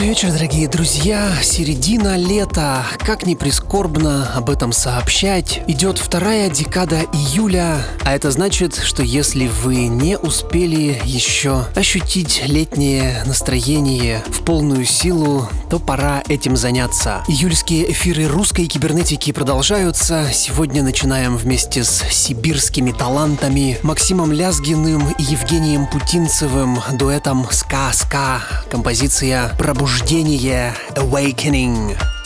Добрый вечер, дорогие друзья. Середина лета. Как ни прискорбно об этом сообщать, идет вторая декада июля, а это значит, что если вы не успели еще ощутить летнее настроение в полную силу, то пора этим заняться. Июльские эфиры русской кибернетики продолжаются. Сегодня начинаем вместе с сибирскими талантами Максимом Лязгиным и Евгением Путинцевым дуэтом «Ска-ска». Композиция «Пробуждение Пробуждение Awakening.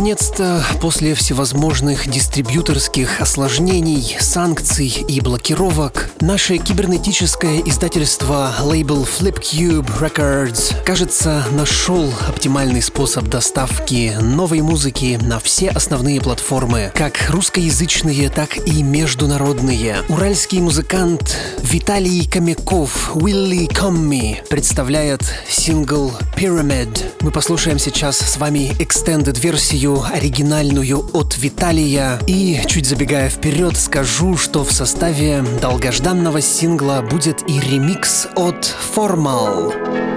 Наконец-то, после всевозможных дистрибьюторских осложнений, санкций и блокировок, наше кибернетическое издательство лейбл Flipcube Records, кажется, нашел оптимальный способ доставки новой музыки на все основные платформы, как русскоязычные, так и международные. Уральский музыкант Виталий Комяков Willy Commi представляет сингл Pyramid. Мы послушаем сейчас с вами extended версию оригинальную от Виталия. И, чуть забегая вперед, скажу, что в составе долгожданного сингла будет и ремикс от Formal.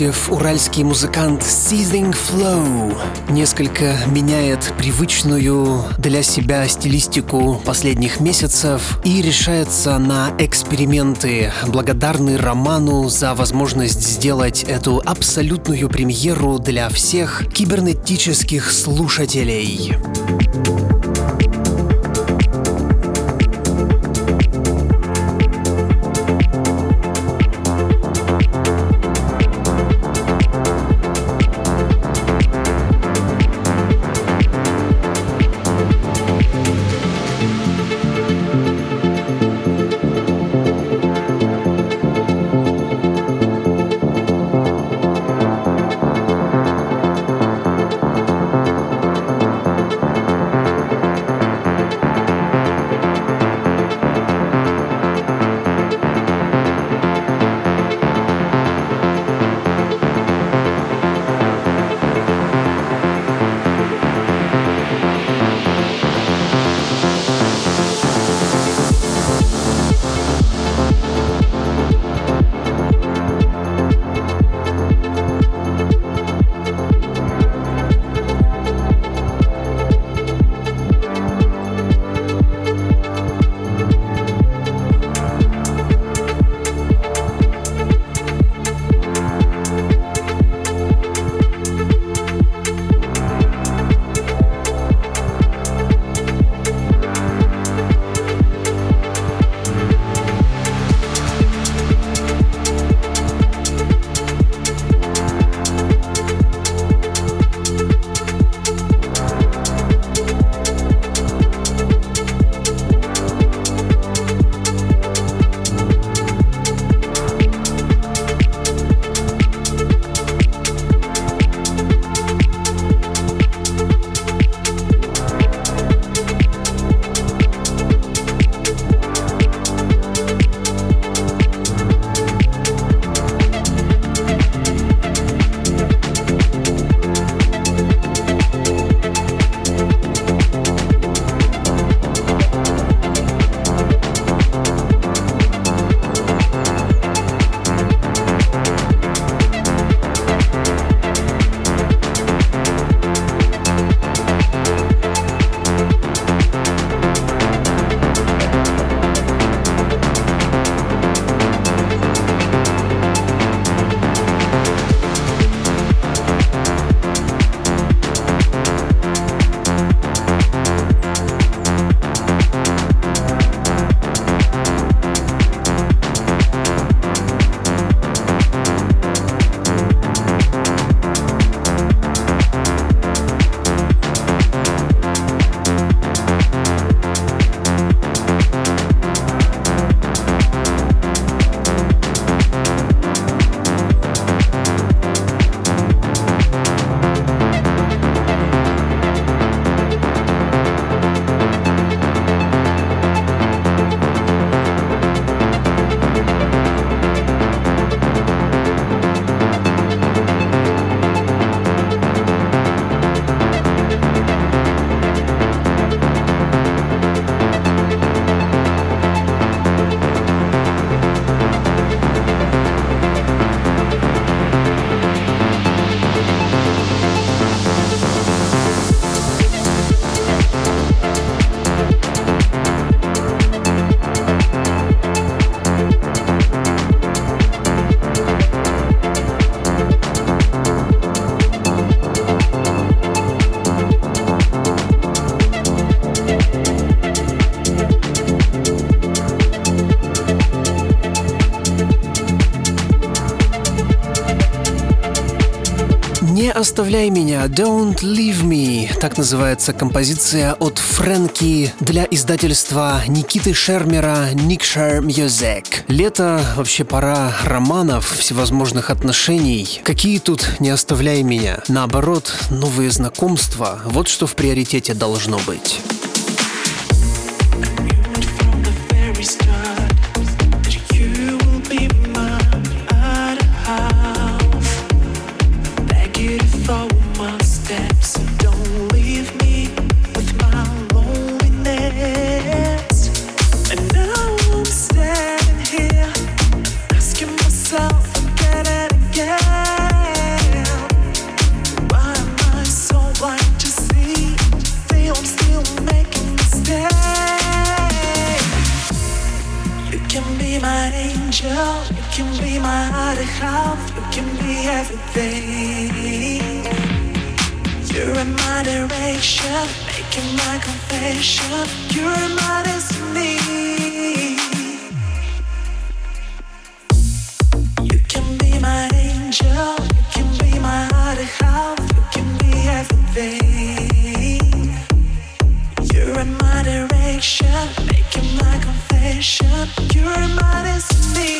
Гусев, уральский музыкант Seizing Flow, несколько меняет привычную для себя стилистику последних месяцев и решается на эксперименты. Благодарный Роману за возможность сделать эту абсолютную премьеру для всех кибернетических слушателей. Оставляй меня, Don't Leave Me. Так называется композиция от Фрэнки для издательства Никиты Шермера Никшер Music. Лето, вообще пора романов, всевозможных отношений. Какие тут «Не оставляй меня»? Наоборот, новые знакомства. Вот что в приоритете должно быть. making my confession. you're my destiny. You can be my angel. You can be my heart of health. You can be everything. You're in my direction, making my confession. You're my destiny.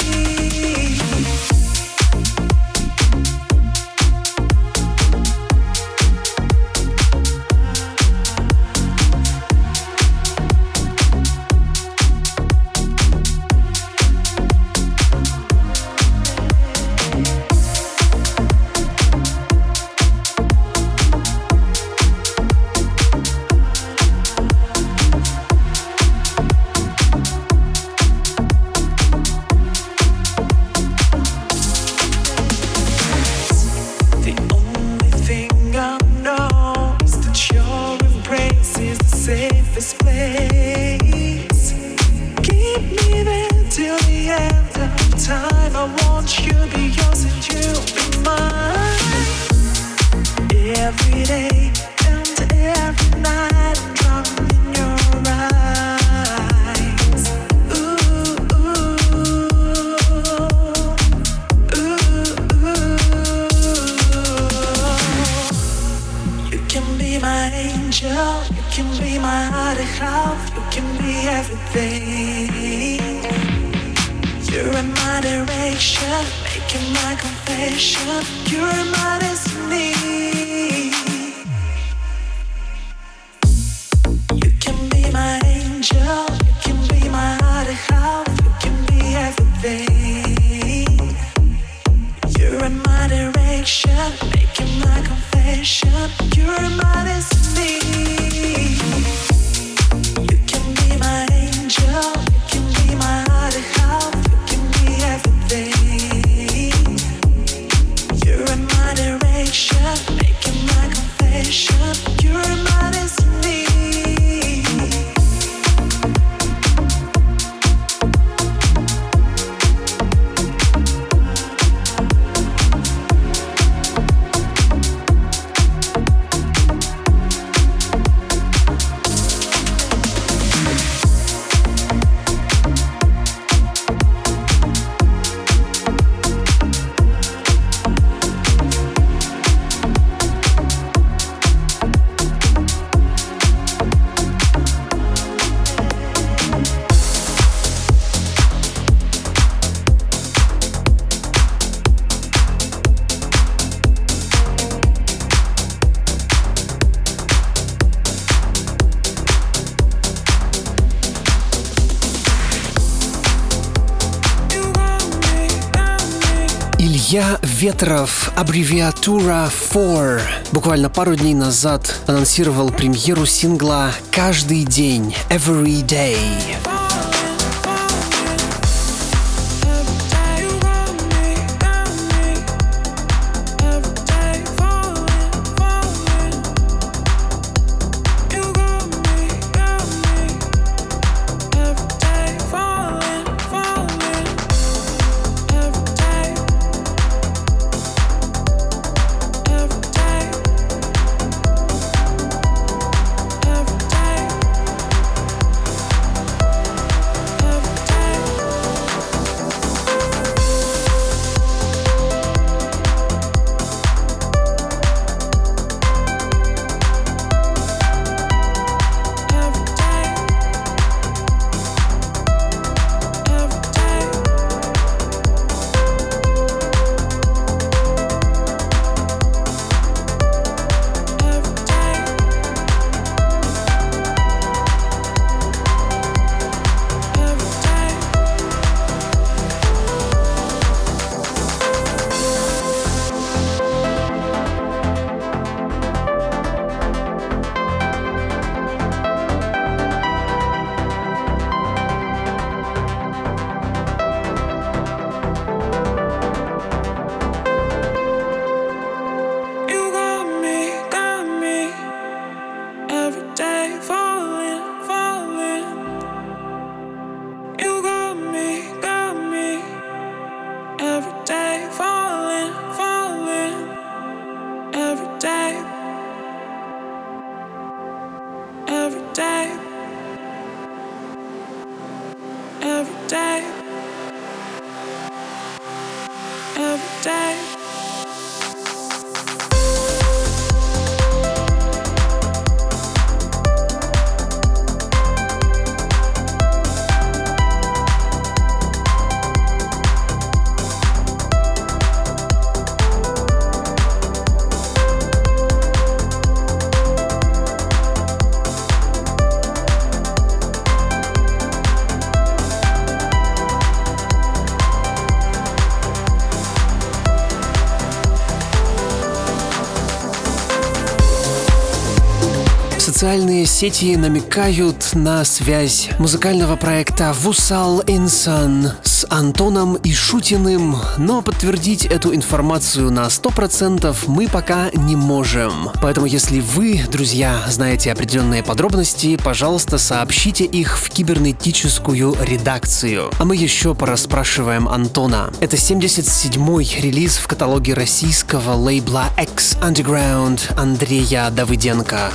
Ветров, аббревиатура 4, буквально пару дней назад анонсировал премьеру сингла «Каждый день» «Every Day». Социальные сети намекают на связь музыкального проекта «Вусал Инсан» с Антоном Ишутиным, но подтвердить эту информацию на 100% мы пока не можем. Поэтому если вы, друзья, знаете определенные подробности, пожалуйста, сообщите их в кибернетическую редакцию. А мы еще порасспрашиваем Антона. Это 77-й релиз в каталоге российского лейбла X Underground Андрея Давыденко.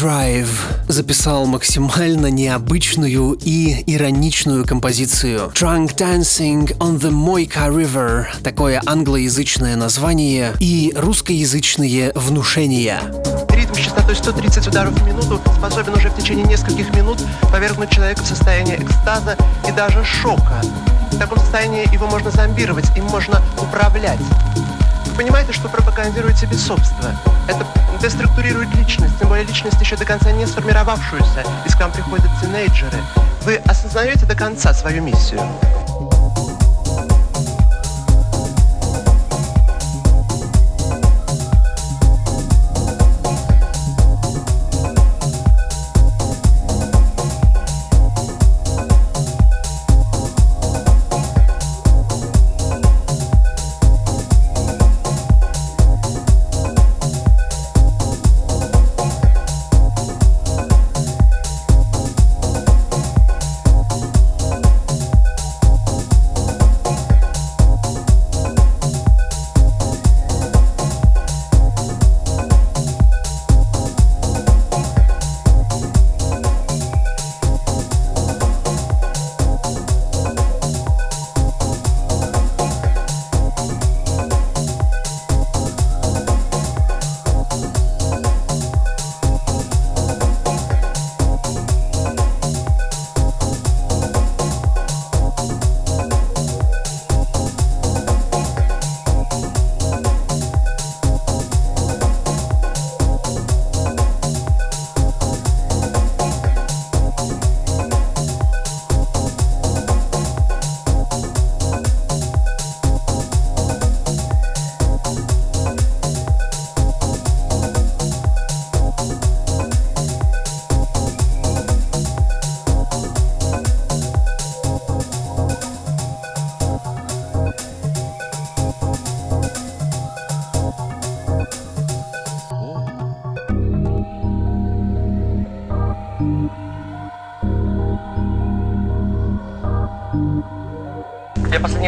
Drive записал максимально необычную и ироничную композицию. Drunk Dancing on the Moika River — такое англоязычное название и русскоязычные внушения. Ритм частотой 130 ударов в минуту способен уже в течение нескольких минут повергнуть человека в состояние экстаза и даже шока. В таком состоянии его можно зомбировать, им можно управлять. Понимаете, что пропагандирует себе собство? Это деструктурирует личность, тем более личность еще до конца не сформировавшуюся, и к вам приходят тинейджеры. Вы осознаете до конца свою миссию?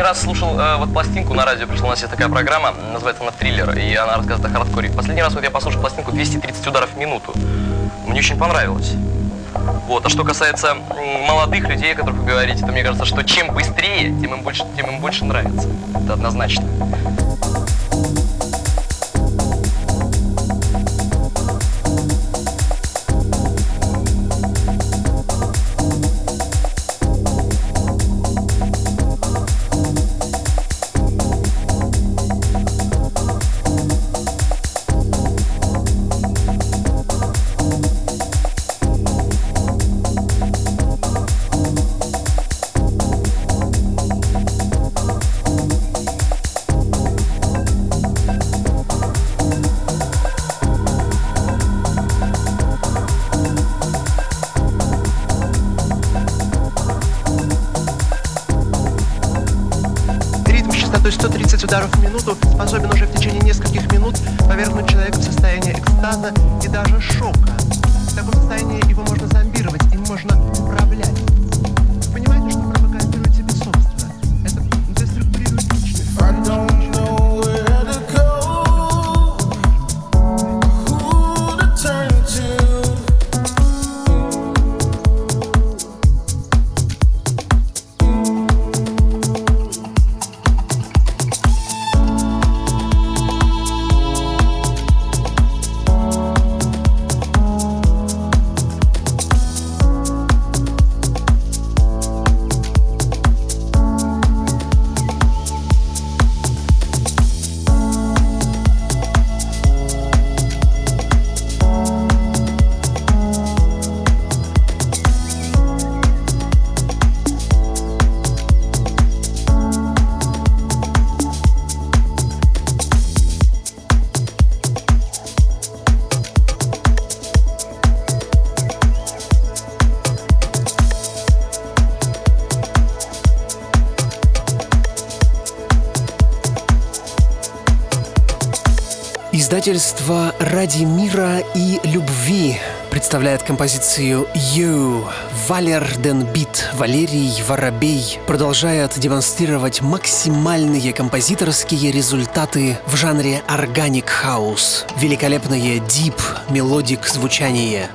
Последний раз слушал э, вот пластинку на радио, пришла у нас есть такая программа, называется она «Триллер», и она рассказывает о хардкоре. Последний раз вот я послушал пластинку 230 ударов в минуту. Мне очень понравилось. Вот. А что касается молодых людей, о которых вы говорите, то мне кажется, что чем быстрее, тем им больше, тем им больше нравится. Это однозначно. Издательство «Ради мира и любви» представляет композицию «You». Валер Денбит, Валерий Воробей продолжает демонстрировать максимальные композиторские результаты в жанре organic house. Великолепное deep melodic звучание.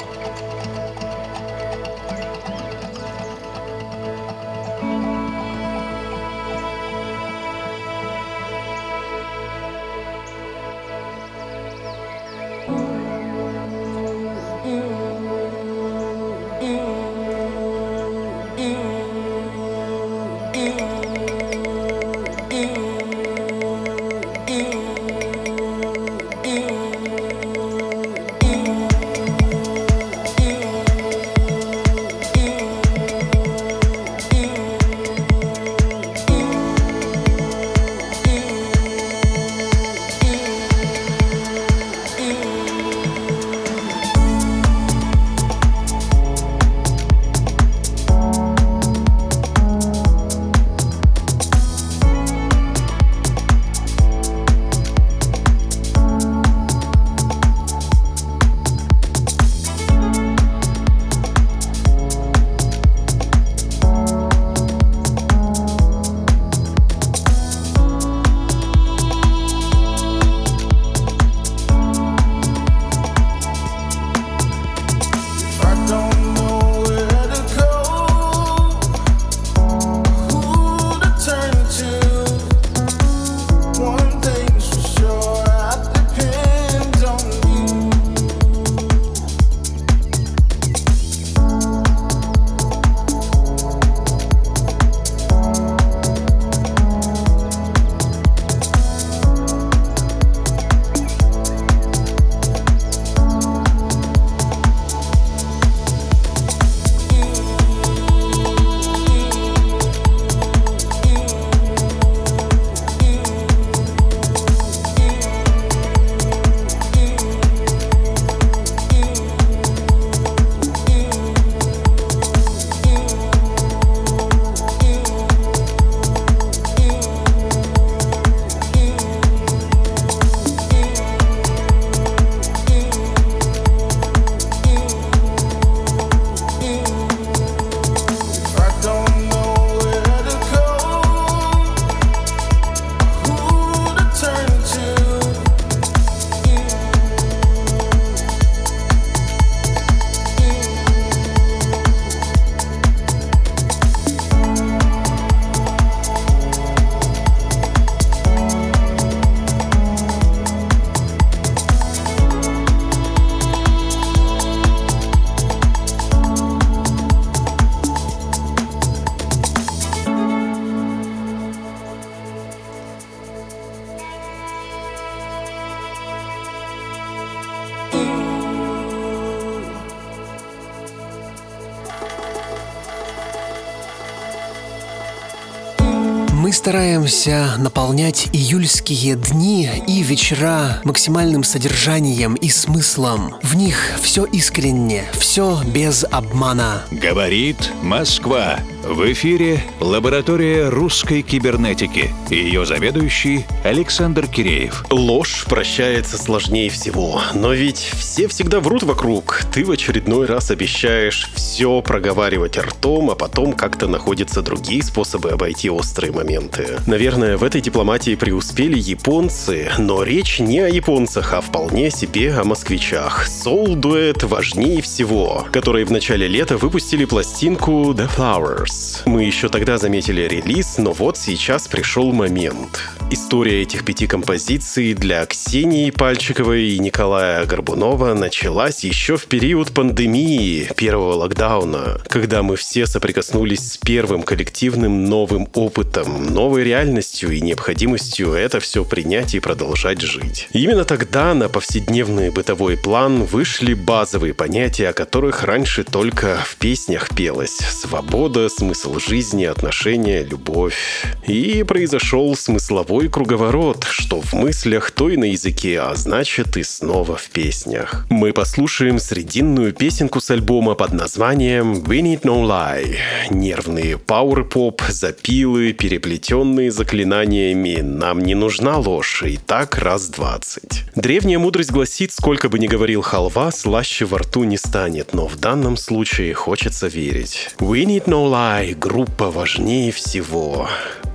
Стараемся наполнять июльские дни и вечера максимальным содержанием и смыслом. В них все искренне, все без обмана. Говорит Москва. В эфире лаборатория русской кибернетики. Ее заведующий Александр Киреев. Ложь прощается сложнее всего. Но ведь все всегда врут вокруг. Ты в очередной раз обещаешь все проговаривать ртом, а потом как-то находятся другие способы обойти острые моменты. Наверное, в этой дипломатии преуспели японцы, но речь не о японцах, а вполне себе о москвичах. Soul-дуэт важнее всего, которые в начале лета выпустили пластинку The Flowers. Мы еще тогда заметили релиз, но вот сейчас пришел момент. История этих пяти композиций для Ксении Пальчиковой и Николая Горбунова началась еще в период пандемии, первого локдауна, когда мы все соприкоснулись с первым коллективным новым опытом, новой реальностью и необходимостью это все принять и продолжать жить. Именно тогда на повседневный бытовой план вышли базовые понятия, о которых раньше только в песнях пелось. Свобода, смысл жизни, отношения, любовь. И произошел смысловой круговорот, что в мыслях, то и на языке, а значит и снова в песнях. Мы послушаем срединную песенку с альбома под названием We Need No Lie. Нервные пауэр-поп, запилы, переплетенные заклинаниями «Нам не нужна ложь» и так раз двадцать. Древняя мудрость гласит, сколько бы ни говорил халва, слаще во рту не станет, но в данном случае хочется верить. We Need No Lie — группа важнее всего.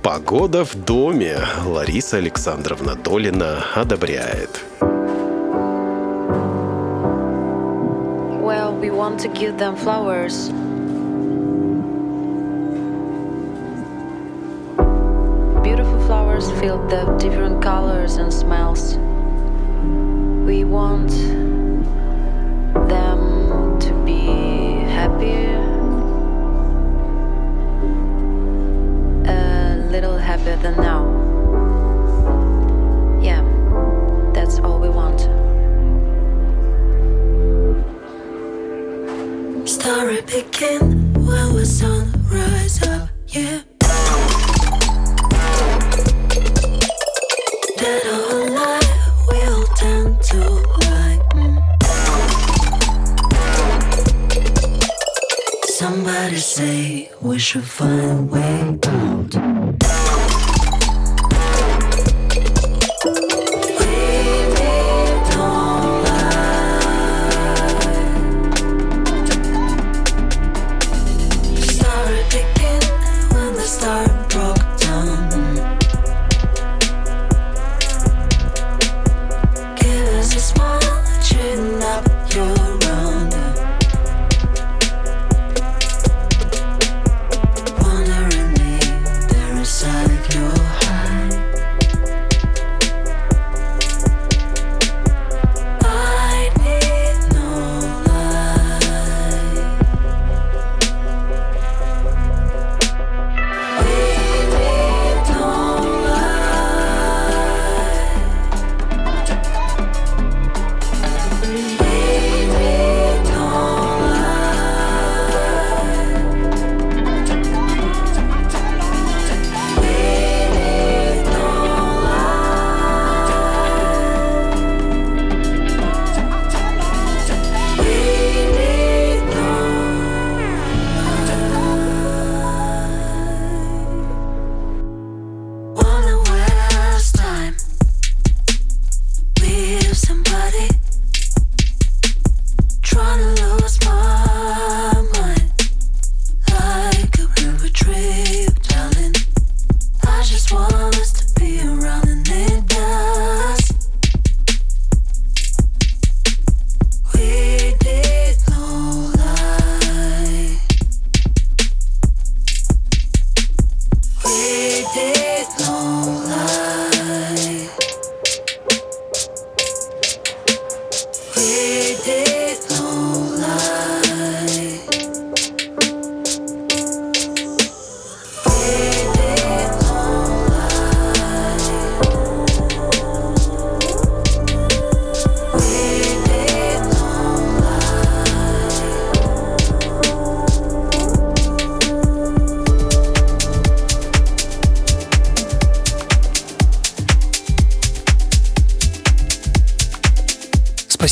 Погода в доме. Лариса Александровна Долина одобряет. Well, we want to give them flowers. Beautiful flowers filled with different colors and smells. We want them to be happy, happier than now. Yeah, that's all we want. Story begin when the sun rise up, yeah. Dead or alive, we'll tend to lie. Somebody say we should find a way out.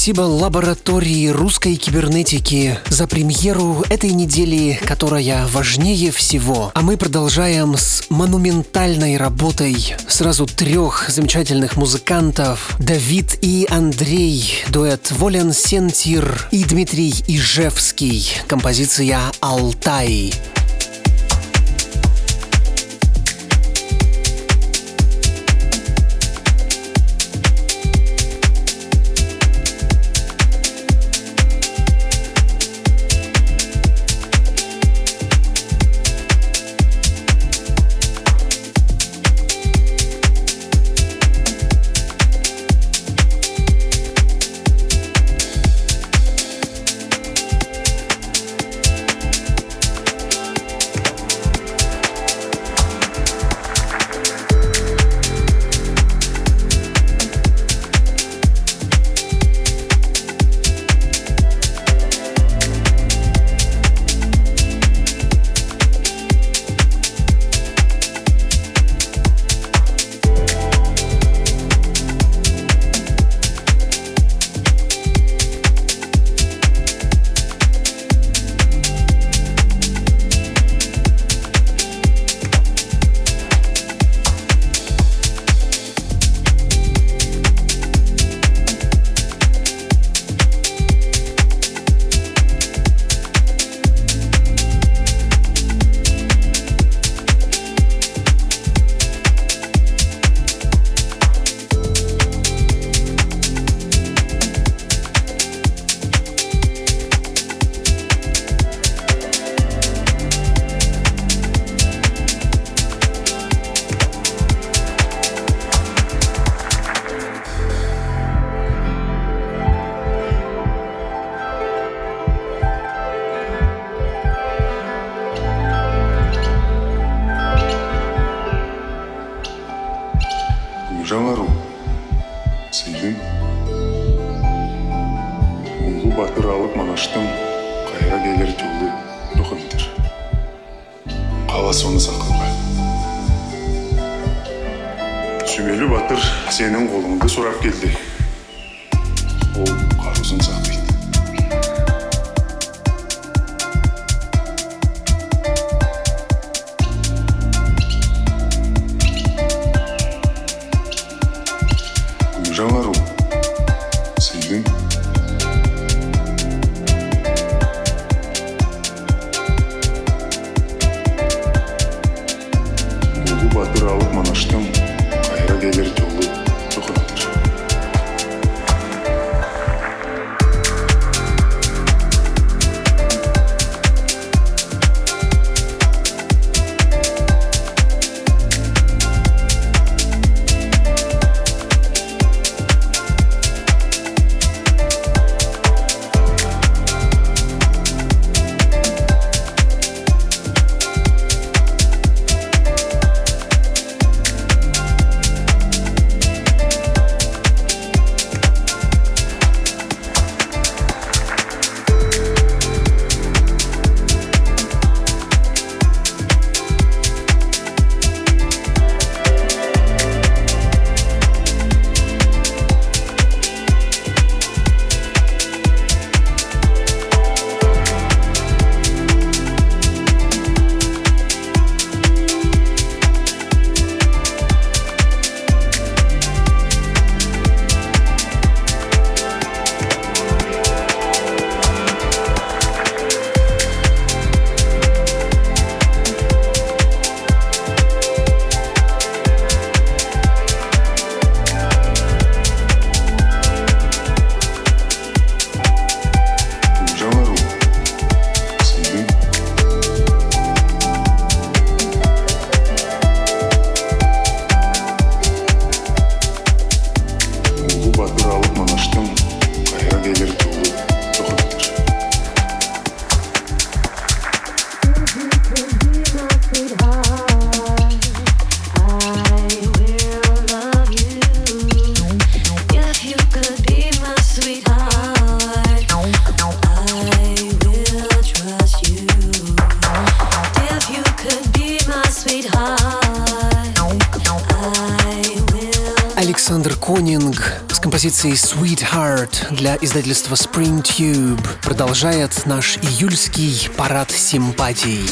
Спасибо лаборатории русской кибернетики за премьеру этой недели, которая важнее всего. А мы продолжаем с монументальной работой сразу трех замечательных музыкантов. Давид и Андрей, дуэт Волен Сентир и Дмитрий Ижевский, композиция «Алтай». Композицией Sweetheart для издательства Spring Tube продолжает наш июльский парад симпатий.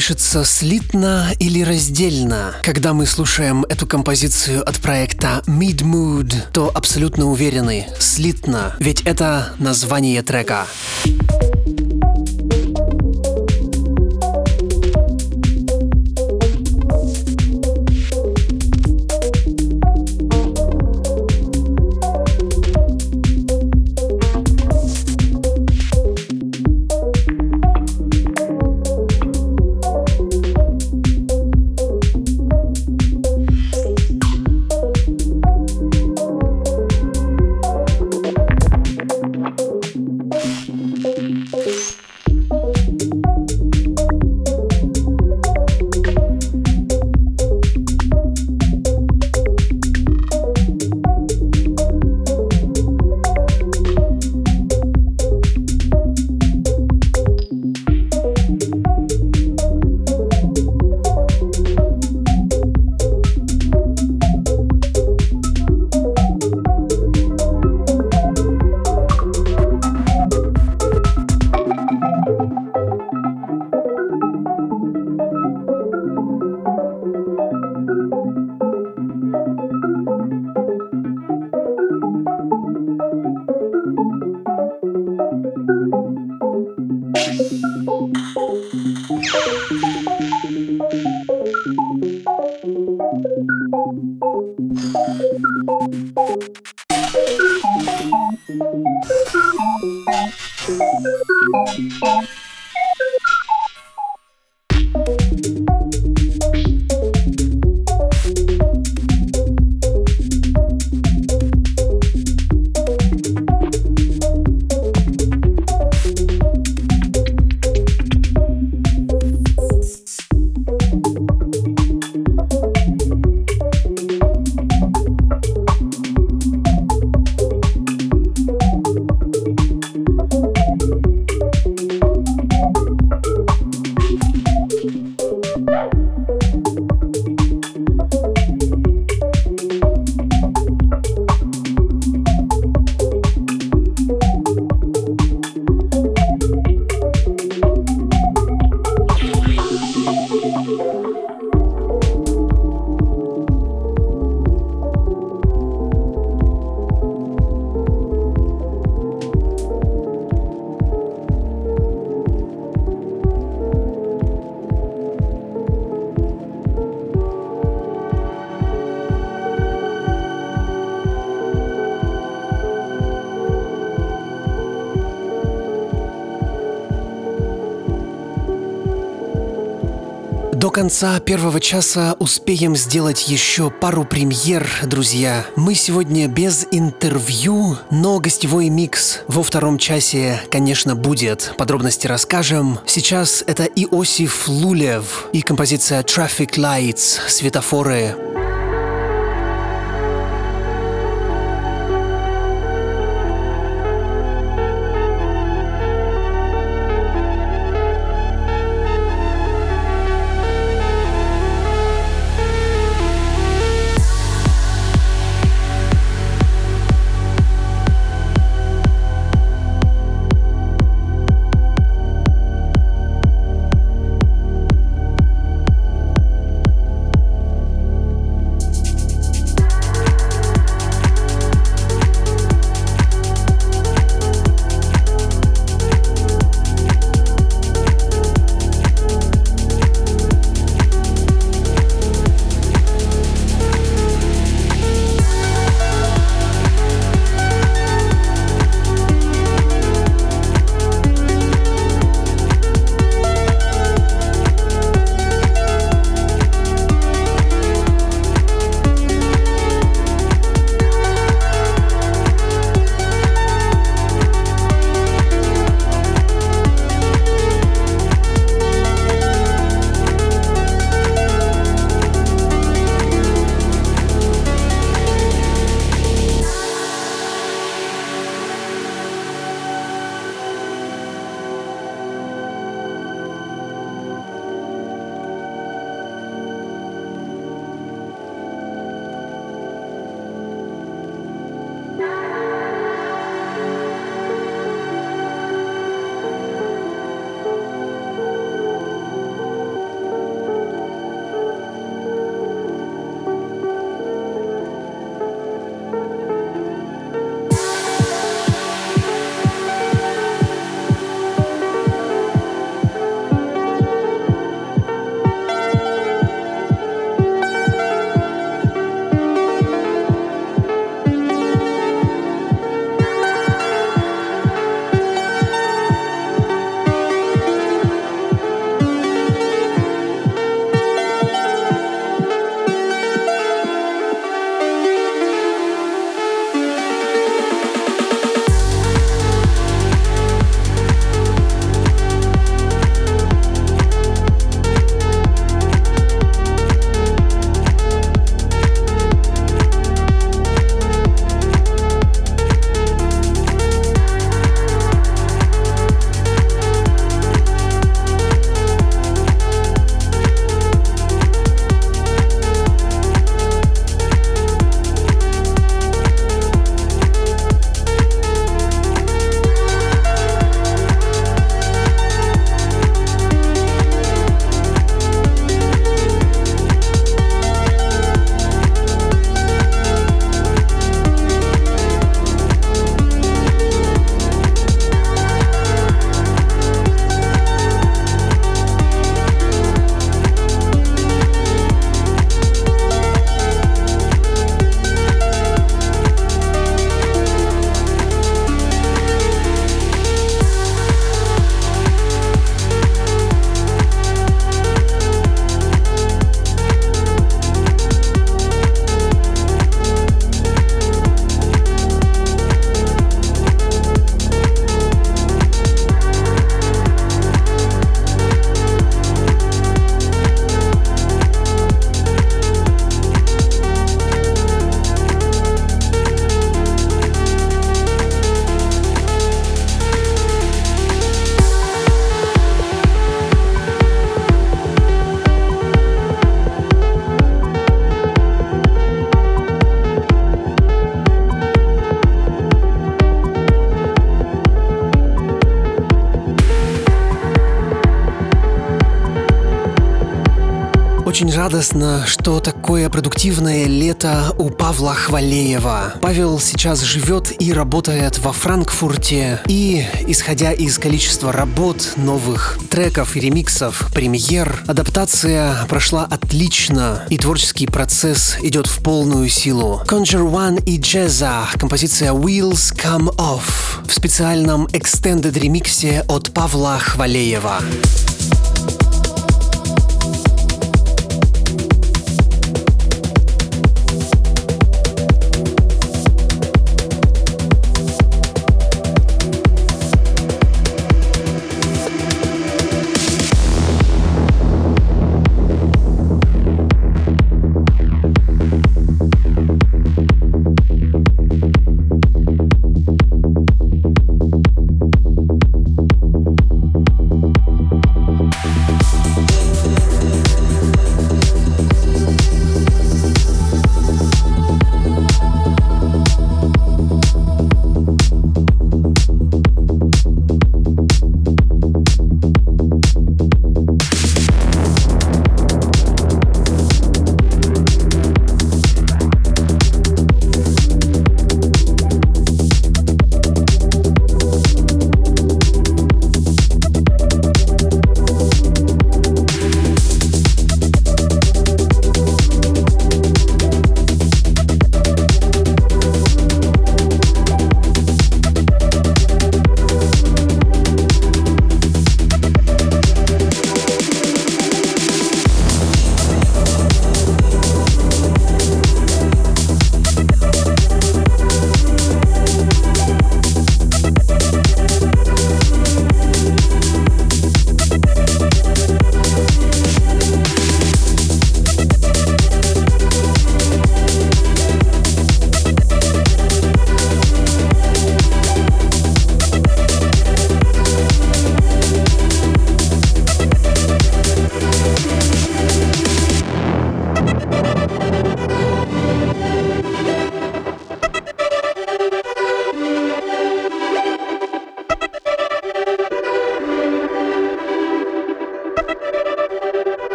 Пишется слитно или раздельно. Когда мы слушаем эту композицию от проекта Mid Mood, то абсолютно уверены, слитно, ведь это название трека. Конца первого часа успеем сделать еще пару премьер, друзья. Мы сегодня без интервью, но гостевой микс во втором часе, конечно, будет. Подробности расскажем. Сейчас это Иосиф Лулев и композиция Traffic Lights, светофоры. Радостно, что такое продуктивное лето у Павла Хвалеева. Павел сейчас живет и работает во Франкфурте. И, исходя из количества работ, новых треков ремиксов, премьер, адаптация прошла отлично, и творческий процесс идет в полную силу. Conjure One и Jazza, композиция Wheels Come Off в специальном extended ремиксе от Павла Хвалеева.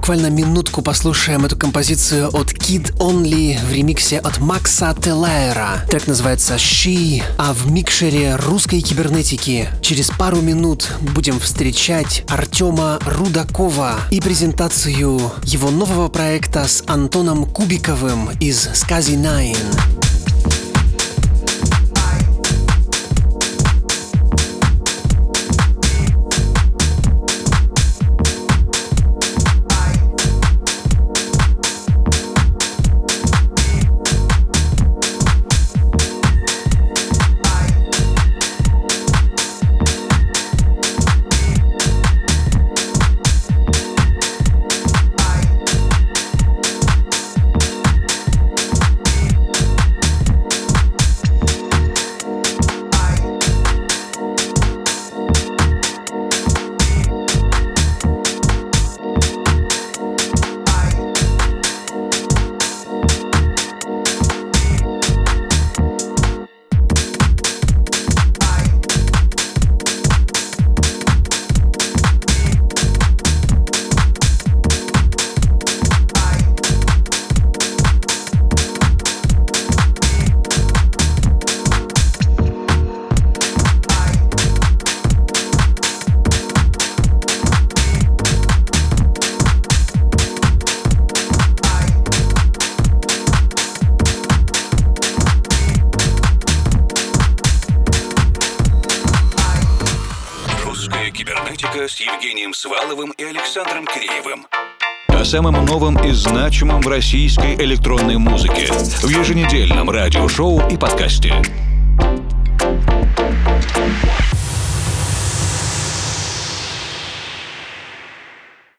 Буквально минутку послушаем эту композицию от Kid Only в ремиксе от Макса Телайера. Трек называется She, а в микшере русской кибернетики через пару минут будем встречать Артема Рудакова и презентацию его нового проекта с Антоном Кубиковым из Скази Nine. Значимом в российской электронной музыке в еженедельном радиошоу и подкасте.